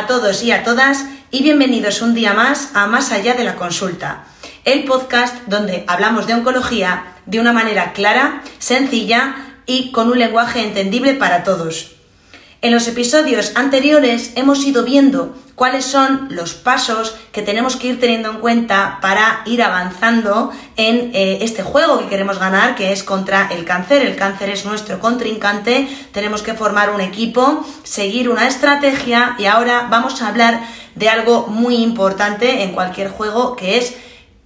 a todos y a todas y bienvenidos un día más a Más allá de la consulta, el podcast donde hablamos de oncología de una manera clara, sencilla y con un lenguaje entendible para todos. En los episodios anteriores hemos ido viendo cuáles son los pasos que tenemos que ir teniendo en cuenta para ir avanzando en eh, este juego que queremos ganar, que es contra el cáncer. El cáncer es nuestro contrincante, tenemos que formar un equipo, seguir una estrategia y ahora vamos a hablar de algo muy importante en cualquier juego, que es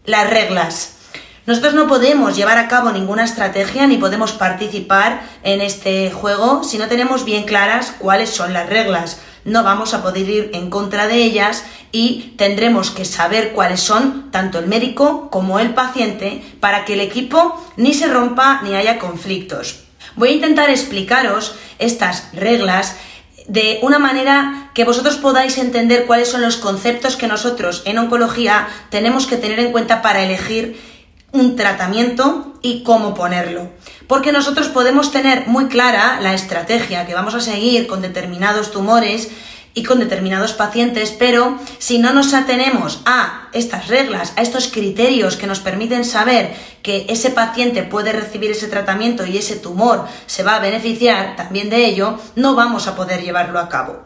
las reglas. Nosotros no podemos llevar a cabo ninguna estrategia ni podemos participar en este juego si no tenemos bien claras cuáles son las reglas. No vamos a poder ir en contra de ellas y tendremos que saber cuáles son tanto el médico como el paciente para que el equipo ni se rompa ni haya conflictos. Voy a intentar explicaros estas reglas de una manera que vosotros podáis entender cuáles son los conceptos que nosotros en oncología tenemos que tener en cuenta para elegir un tratamiento y cómo ponerlo. Porque nosotros podemos tener muy clara la estrategia que vamos a seguir con determinados tumores y con determinados pacientes, pero si no nos atenemos a estas reglas, a estos criterios que nos permiten saber que ese paciente puede recibir ese tratamiento y ese tumor se va a beneficiar también de ello, no vamos a poder llevarlo a cabo.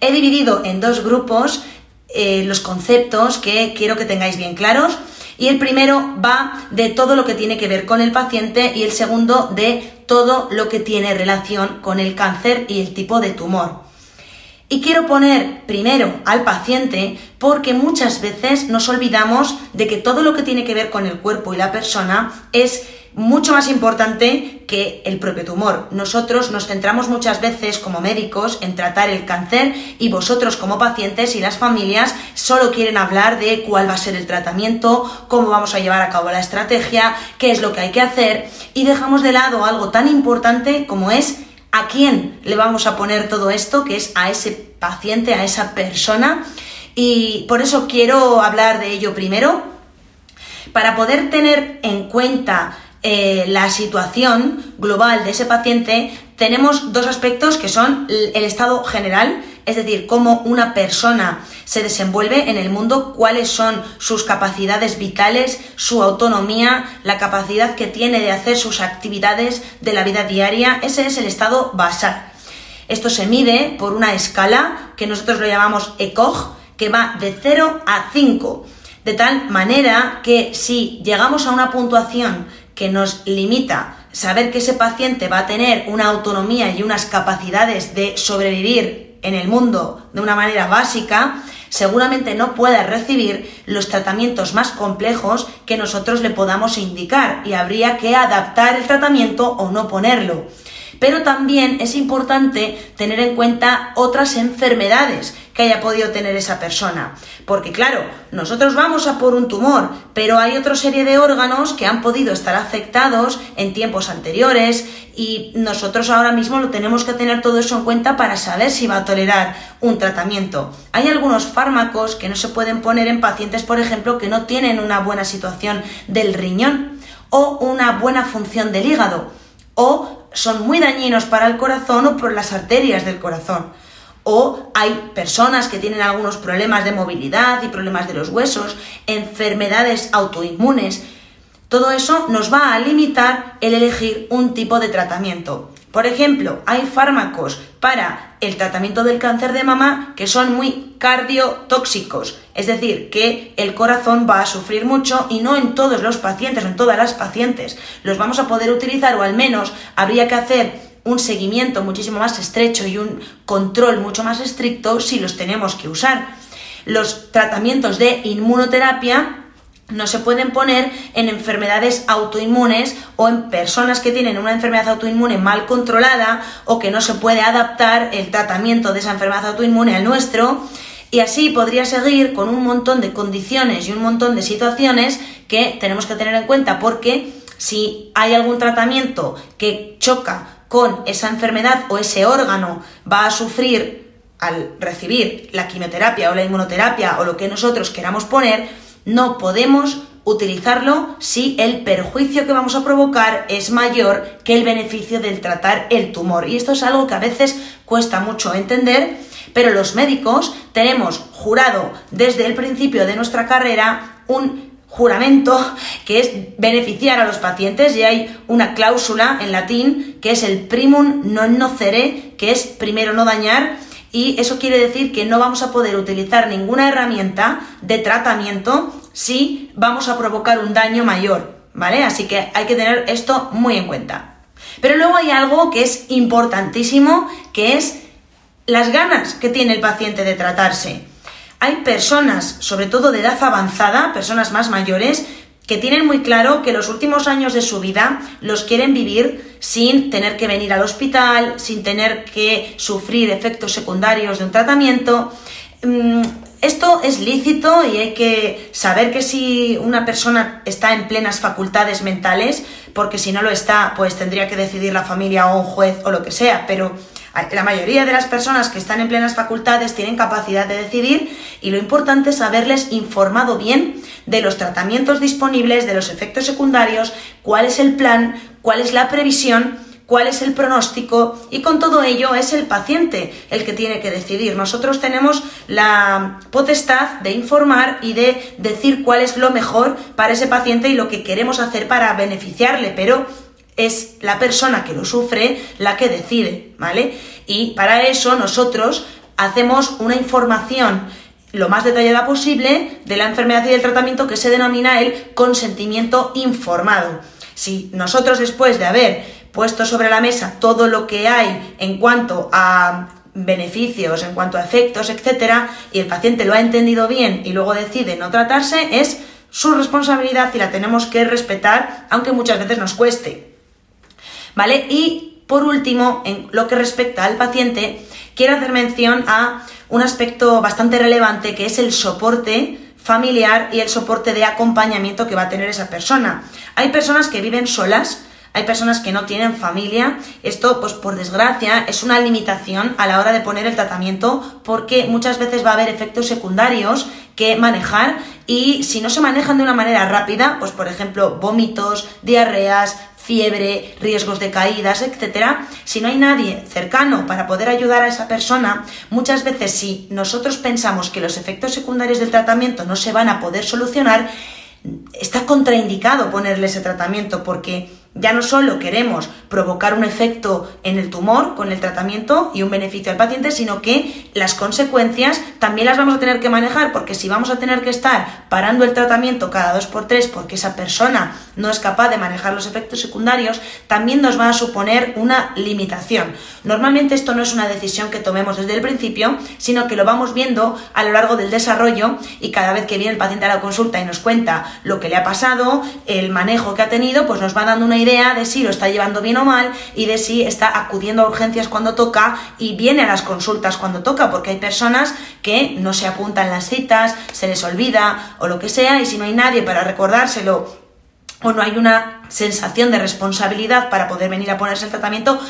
He dividido en dos grupos eh, los conceptos que quiero que tengáis bien claros y el primero va de todo lo que tiene que ver con el paciente y el segundo de todo lo que tiene relación con el cáncer y el tipo de tumor. Y quiero poner primero al paciente porque muchas veces nos olvidamos de que todo lo que tiene que ver con el cuerpo y la persona es mucho más importante que el propio tumor. Nosotros nos centramos muchas veces como médicos en tratar el cáncer y vosotros como pacientes y las familias solo quieren hablar de cuál va a ser el tratamiento, cómo vamos a llevar a cabo la estrategia, qué es lo que hay que hacer y dejamos de lado algo tan importante como es a quién le vamos a poner todo esto, que es a ese paciente, a esa persona. Y por eso quiero hablar de ello primero, para poder tener en cuenta eh, la situación global de ese paciente, tenemos dos aspectos que son el estado general, es decir, cómo una persona se desenvuelve en el mundo, cuáles son sus capacidades vitales, su autonomía, la capacidad que tiene de hacer sus actividades de la vida diaria, ese es el estado basal. Esto se mide por una escala que nosotros lo llamamos ECOG, que va de 0 a 5, de tal manera que si llegamos a una puntuación que nos limita saber que ese paciente va a tener una autonomía y unas capacidades de sobrevivir en el mundo de una manera básica, seguramente no pueda recibir los tratamientos más complejos que nosotros le podamos indicar y habría que adaptar el tratamiento o no ponerlo. Pero también es importante tener en cuenta otras enfermedades que haya podido tener esa persona. Porque claro, nosotros vamos a por un tumor, pero hay otra serie de órganos que han podido estar afectados en tiempos anteriores y nosotros ahora mismo lo tenemos que tener todo eso en cuenta para saber si va a tolerar un tratamiento. Hay algunos fármacos que no se pueden poner en pacientes, por ejemplo, que no tienen una buena situación del riñón o una buena función del hígado o son muy dañinos para el corazón o por las arterias del corazón. O hay personas que tienen algunos problemas de movilidad y problemas de los huesos, enfermedades autoinmunes. Todo eso nos va a limitar el elegir un tipo de tratamiento. Por ejemplo, hay fármacos para el tratamiento del cáncer de mama que son muy cardiotóxicos, es decir, que el corazón va a sufrir mucho y no en todos los pacientes, en todas las pacientes los vamos a poder utilizar o al menos habría que hacer un seguimiento muchísimo más estrecho y un control mucho más estricto si los tenemos que usar. Los tratamientos de inmunoterapia no se pueden poner en enfermedades autoinmunes o en personas que tienen una enfermedad autoinmune mal controlada o que no se puede adaptar el tratamiento de esa enfermedad autoinmune al nuestro. Y así podría seguir con un montón de condiciones y un montón de situaciones que tenemos que tener en cuenta porque si hay algún tratamiento que choca con esa enfermedad o ese órgano va a sufrir al recibir la quimioterapia o la inmunoterapia o lo que nosotros queramos poner, no podemos utilizarlo si el perjuicio que vamos a provocar es mayor que el beneficio del tratar el tumor. Y esto es algo que a veces cuesta mucho entender, Pero los médicos tenemos jurado desde el principio de nuestra carrera un juramento que es beneficiar a los pacientes y hay una cláusula en latín que es el primum non nocere, que es primero no dañar y eso quiere decir que no vamos a poder utilizar ninguna herramienta de tratamiento si vamos a provocar un daño mayor, ¿vale? Así que hay que tener esto muy en cuenta. Pero luego hay algo que es importantísimo, que es las ganas que tiene el paciente de tratarse. Hay personas, sobre todo de edad avanzada, personas más mayores, que tienen muy claro que los últimos años de su vida los quieren vivir sin tener que venir al hospital, sin tener que sufrir efectos secundarios de un tratamiento. Mm, esto es lícito y hay que saber que si una persona está en plenas facultades mentales, porque si no lo está, pues tendría que decidir la familia o un juez o lo que sea, pero la mayoría de las personas que están en plenas facultades tienen capacidad de decidir y lo importante es haberles informado bien de los tratamientos disponibles, de los efectos secundarios, cuál es el plan, cuál es la previsión cuál es el pronóstico y con todo ello es el paciente el que tiene que decidir. Nosotros tenemos la potestad de informar y de decir cuál es lo mejor para ese paciente y lo que queremos hacer para beneficiarle, pero es la persona que lo sufre la que decide, ¿vale? Y para eso nosotros hacemos una información lo más detallada posible de la enfermedad y del tratamiento que se denomina el consentimiento informado. Si nosotros después de haber puesto sobre la mesa todo lo que hay en cuanto a beneficios, en cuanto a efectos, etcétera, y el paciente lo ha entendido bien y luego decide no tratarse, es su responsabilidad y la tenemos que respetar, aunque muchas veces nos cueste. ¿Vale? Y por último, en lo que respecta al paciente, quiero hacer mención a un aspecto bastante relevante que es el soporte familiar y el soporte de acompañamiento que va a tener esa persona. Hay personas que viven solas, hay personas que no tienen familia. Esto, pues por desgracia, es una limitación a la hora de poner el tratamiento porque muchas veces va a haber efectos secundarios que manejar y si no se manejan de una manera rápida, pues por ejemplo, vómitos, diarreas, fiebre, riesgos de caídas, etcétera, si no hay nadie cercano para poder ayudar a esa persona, muchas veces si nosotros pensamos que los efectos secundarios del tratamiento no se van a poder solucionar, está contraindicado ponerle ese tratamiento porque ya no solo queremos provocar un efecto en el tumor con el tratamiento y un beneficio al paciente, sino que las consecuencias también las vamos a tener que manejar, porque si vamos a tener que estar parando el tratamiento cada dos por tres porque esa persona no es capaz de manejar los efectos secundarios, también nos va a suponer una limitación. Normalmente esto no es una decisión que tomemos desde el principio, sino que lo vamos viendo a lo largo del desarrollo y cada vez que viene el paciente a la consulta y nos cuenta lo que le ha pasado, el manejo que ha tenido, pues nos va dando una idea de si lo está llevando bien o mal y de si está acudiendo a urgencias cuando toca y viene a las consultas cuando toca, porque hay personas que no se apuntan las citas, se les olvida o lo que sea, y si no hay nadie para recordárselo o no hay una sensación de responsabilidad para poder venir a ponerse el tratamiento,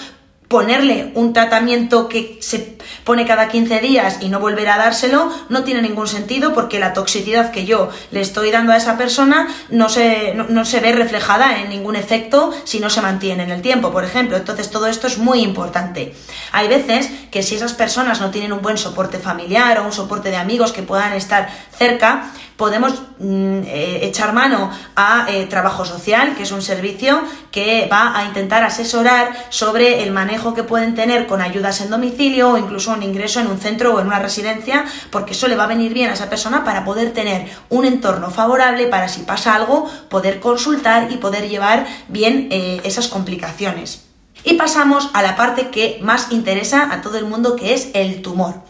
ponerle un tratamiento que se pone cada 15 días y no volver a dárselo no tiene ningún sentido porque la toxicidad que yo le estoy dando a esa persona no se, no, se ve reflejada en ningún efecto si no se mantiene en el tiempo, por ejemplo. Entonces todo esto es muy importante. Hay veces que si esas personas no tienen un buen soporte familiar o un soporte de amigos que puedan estar cerca, podemos mm, eh, echar mano a eh, trabajo social, que es un servicio que va a intentar asesorar sobre el manejo que pueden tener con ayudas en domicilio o incluso un ingreso en un centro o en una residencia, porque eso le va a venir bien a esa persona para poder tener un entorno favorable para si pasa algo, poder consultar y poder llevar bien eh, esas complicaciones. Y pasamos a la parte que más interesa a todo el mundo, que es el tumor.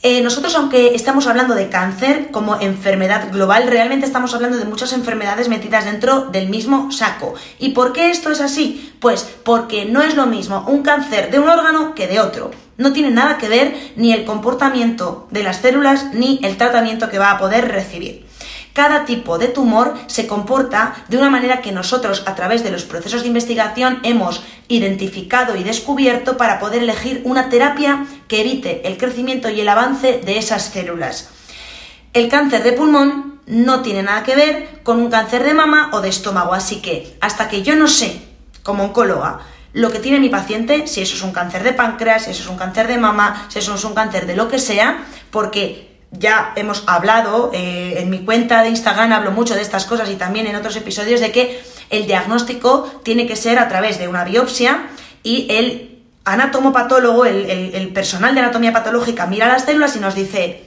Eh, nosotros, aunque estamos hablando de cáncer como enfermedad global, realmente estamos hablando de muchas enfermedades metidas dentro del mismo saco. ¿Y por qué esto es así? Pues porque no es lo mismo un cáncer de un órgano que de otro. No tiene nada que ver ni el comportamiento de las células ni el tratamiento que va a poder recibir cada tipo de tumor se comporta de una manera que nosotros a través de los procesos de investigación hemos identificado y descubierto para poder elegir una terapia que evite el crecimiento y el avance de esas células. El cáncer de pulmón no tiene nada que ver con un cáncer de mama o de estómago, así que hasta que yo no sé, como oncóloga, lo que tiene mi paciente, si eso es un cáncer de páncreas, si eso es un cáncer de mama, si eso es un cáncer de lo que sea, porque ya hemos hablado, eh, en mi cuenta de Instagram hablo mucho de estas cosas y también en otros episodios de que el diagnóstico tiene que ser a través de una biopsia y el anatomopatólogo, el, el personal de anatomía patológica mira las células y nos dice,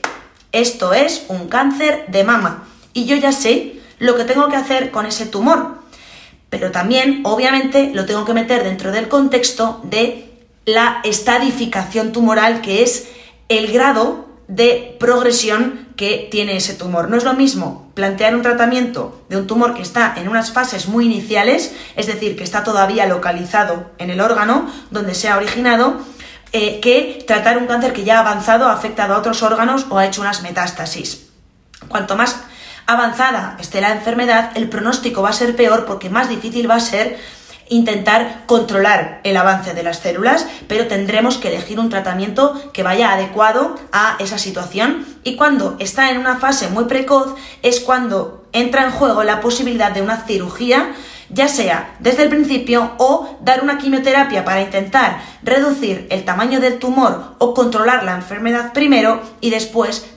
esto es un cáncer de mama. Y yo ya sé lo que tengo que hacer con ese tumor. Pero también, obviamente, lo tengo que meter dentro del contexto de la estadificación tumoral, que es el grado de progresión que tiene ese tumor. No es lo mismo plantear un tratamiento de un tumor que está en unas fases muy iniciales, es decir, que está todavía localizado en el órgano donde se ha originado, eh, que tratar un cáncer que ya ha avanzado, ha afectado a otros órganos o ha hecho unas metástasis. Cuanto más avanzada esté la enfermedad, el pronóstico va a ser peor porque más difícil va a ser intentar controlar el avance de las células, pero tendremos que elegir un tratamiento que vaya adecuado a esa situación y cuando está en una fase muy precoz es cuando entra en juego la posibilidad de una cirugía ya sea desde el principio o dar una quimioterapia para intentar reducir el tamaño del tumor o controlar la enfermedad primero y después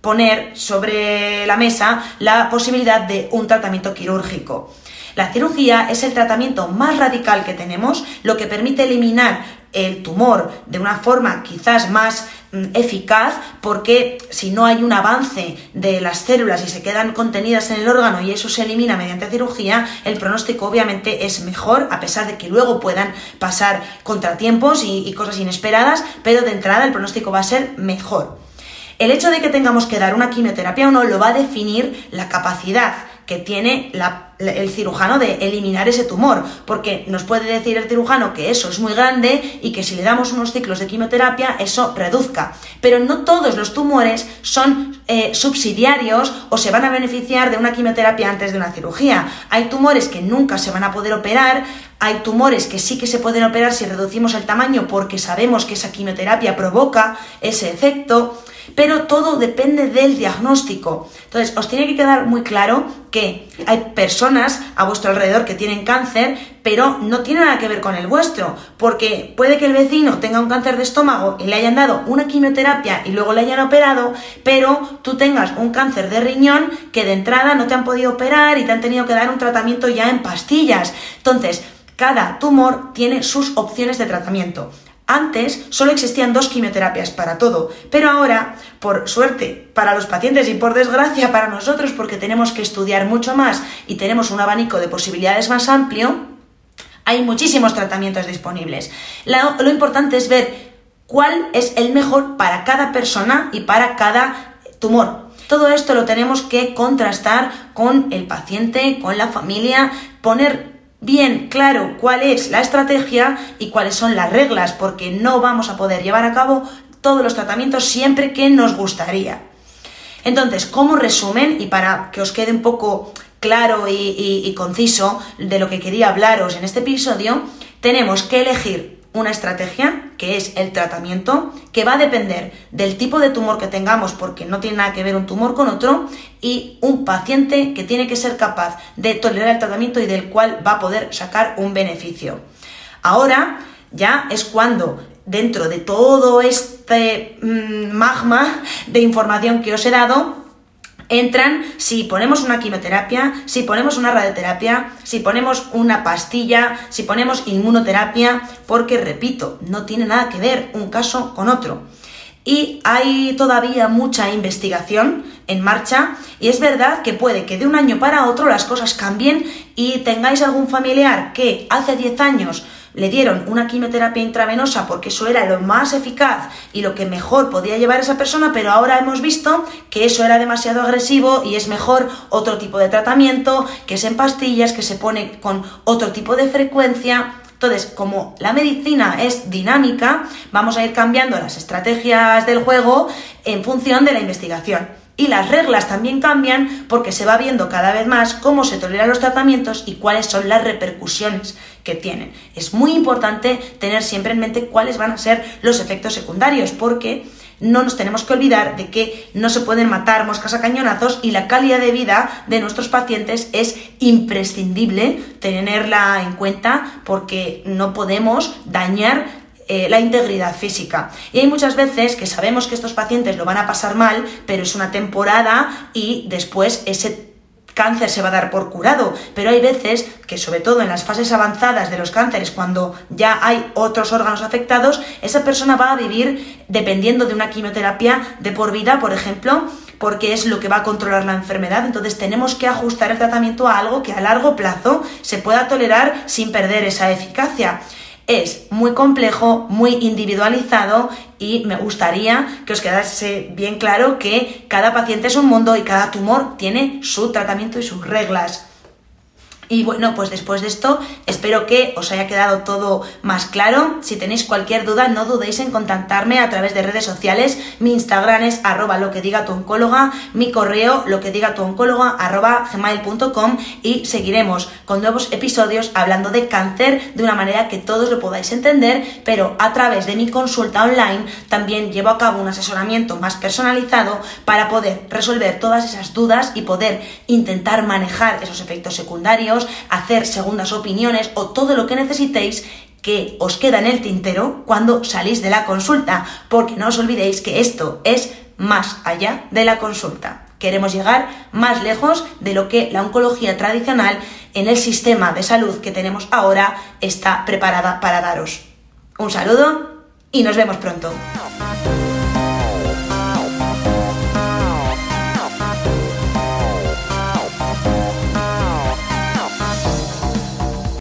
poner sobre la mesa la posibilidad de un tratamiento quirúrgico. La cirugía es el tratamiento más radical que tenemos, lo que permite eliminar el tumor de una forma quizás más mm, eficaz porque si no hay un avance de las células y se quedan contenidas en el órgano y eso se elimina mediante cirugía, el pronóstico obviamente es mejor a pesar de que luego puedan pasar contratiempos y, cosas inesperadas, pero de entrada el pronóstico va a ser mejor. El hecho de que tengamos que dar una quimioterapia o no lo va a definir la capacidad que tiene el cirujano de eliminar ese tumor, porque nos puede decir el cirujano que eso es muy grande y que si le damos unos ciclos de quimioterapia eso reduzca. Pero no todos los tumores son eh, subsidiarios o se van a beneficiar de una quimioterapia antes de una cirugía. Hay tumores que nunca se van a poder operar, hay tumores que sí que se pueden operar si reducimos el tamaño porque sabemos que esa quimioterapia provoca ese efecto pero todo depende del diagnóstico. Entonces, os tiene que quedar muy claro que hay personas a vuestro alrededor que tienen cáncer, pero no tiene nada que ver con el vuestro, porque puede que el vecino tenga un cáncer de estómago y le hayan dado una quimioterapia y luego le hayan operado, pero tú tengas un cáncer de riñón que de entrada no te han podido operar y te han tenido que dar un tratamiento ya en pastillas. Entonces, cada tumor tiene sus opciones de tratamiento. Antes solo existían dos quimioterapias para todo, pero ahora, por suerte para los pacientes y por desgracia para nosotros, porque tenemos que estudiar mucho más y tenemos un abanico de posibilidades más amplio, hay muchísimos tratamientos disponibles. lo importante es ver cuál es el mejor para cada persona y para cada tumor. Todo esto lo tenemos que contrastar con el paciente, con la familia, poner bien claro cuál es la estrategia y cuáles son las reglas, porque no vamos a poder llevar a cabo todos los tratamientos siempre que nos gustaría. Entonces, como resumen, y para que os quede un poco claro y, y conciso de lo que quería hablaros en este episodio, tenemos que elegir una estrategia, que es el tratamiento, que va a depender del tipo de tumor que tengamos, porque no tiene nada que ver un tumor con otro, y un paciente que tiene que ser capaz de tolerar el tratamiento y del cual va a poder sacar un beneficio. Ahora ya es cuando dentro de todo este mm, magma de información que os he dado, entran si ponemos una quimioterapia, si ponemos una radioterapia, si ponemos una pastilla, si ponemos inmunoterapia, porque, repito, no tiene nada que ver un caso con otro. Y hay todavía mucha investigación en marcha y es verdad que puede que de un año para otro las cosas cambien y tengáis algún familiar que hace 10 años le dieron una quimioterapia intravenosa porque eso era lo más eficaz y lo que mejor podía llevar esa persona, pero ahora hemos visto que eso era demasiado agresivo y es mejor otro tipo de tratamiento, que es en pastillas, que se pone con otro tipo de frecuencia. Entonces, como la medicina es dinámica, vamos a ir cambiando las estrategias del juego en función de la investigación. Y las reglas también cambian porque se va viendo cada vez más cómo se toleran los tratamientos y cuáles son las repercusiones que tienen. Es muy importante tener siempre en mente cuáles van a ser los efectos secundarios porque no nos tenemos que olvidar de que no se pueden matar moscas a cañonazos y la calidad de vida de nuestros pacientes es imprescindible tenerla en cuenta porque no podemos dañar eh, la integridad física. Y hay muchas veces que sabemos que estos pacientes lo van a pasar mal, pero es una temporada y después ese cáncer se va a dar por curado, pero hay veces que sobre todo en las fases avanzadas de los cánceres, cuando ya hay otros órganos afectados, esa persona va a vivir dependiendo de una quimioterapia de por vida, por ejemplo, porque es lo que va a controlar la enfermedad. Entonces tenemos que ajustar el tratamiento a algo que a largo plazo se pueda tolerar sin perder esa eficacia es muy complejo, muy individualizado y me gustaría que os quedase bien claro que cada paciente es un mundo y cada tumor tiene su tratamiento y sus reglas. Y bueno, pues después de esto espero que os haya quedado todo más claro. Si tenéis cualquier duda, no dudéis en contactarme a través de redes sociales. Mi Instagram es arroba lo que diga tu oncóloga, mi correo lo que diga tu oncóloga gmail.com y seguiremos con nuevos episodios hablando de cáncer de una manera que todos lo podáis entender, pero a través de mi consulta online también llevo a cabo un asesoramiento más personalizado para poder resolver todas esas dudas y poder intentar manejar esos efectos secundarios hacer segundas opiniones o todo lo que necesitéis que os queda en el tintero cuando salís de la consulta, porque no os olvidéis que esto es más allá de la consulta. Queremos llegar más lejos de lo que la oncología tradicional en el sistema de salud que tenemos ahora está preparada para daros. Un saludo y nos vemos pronto.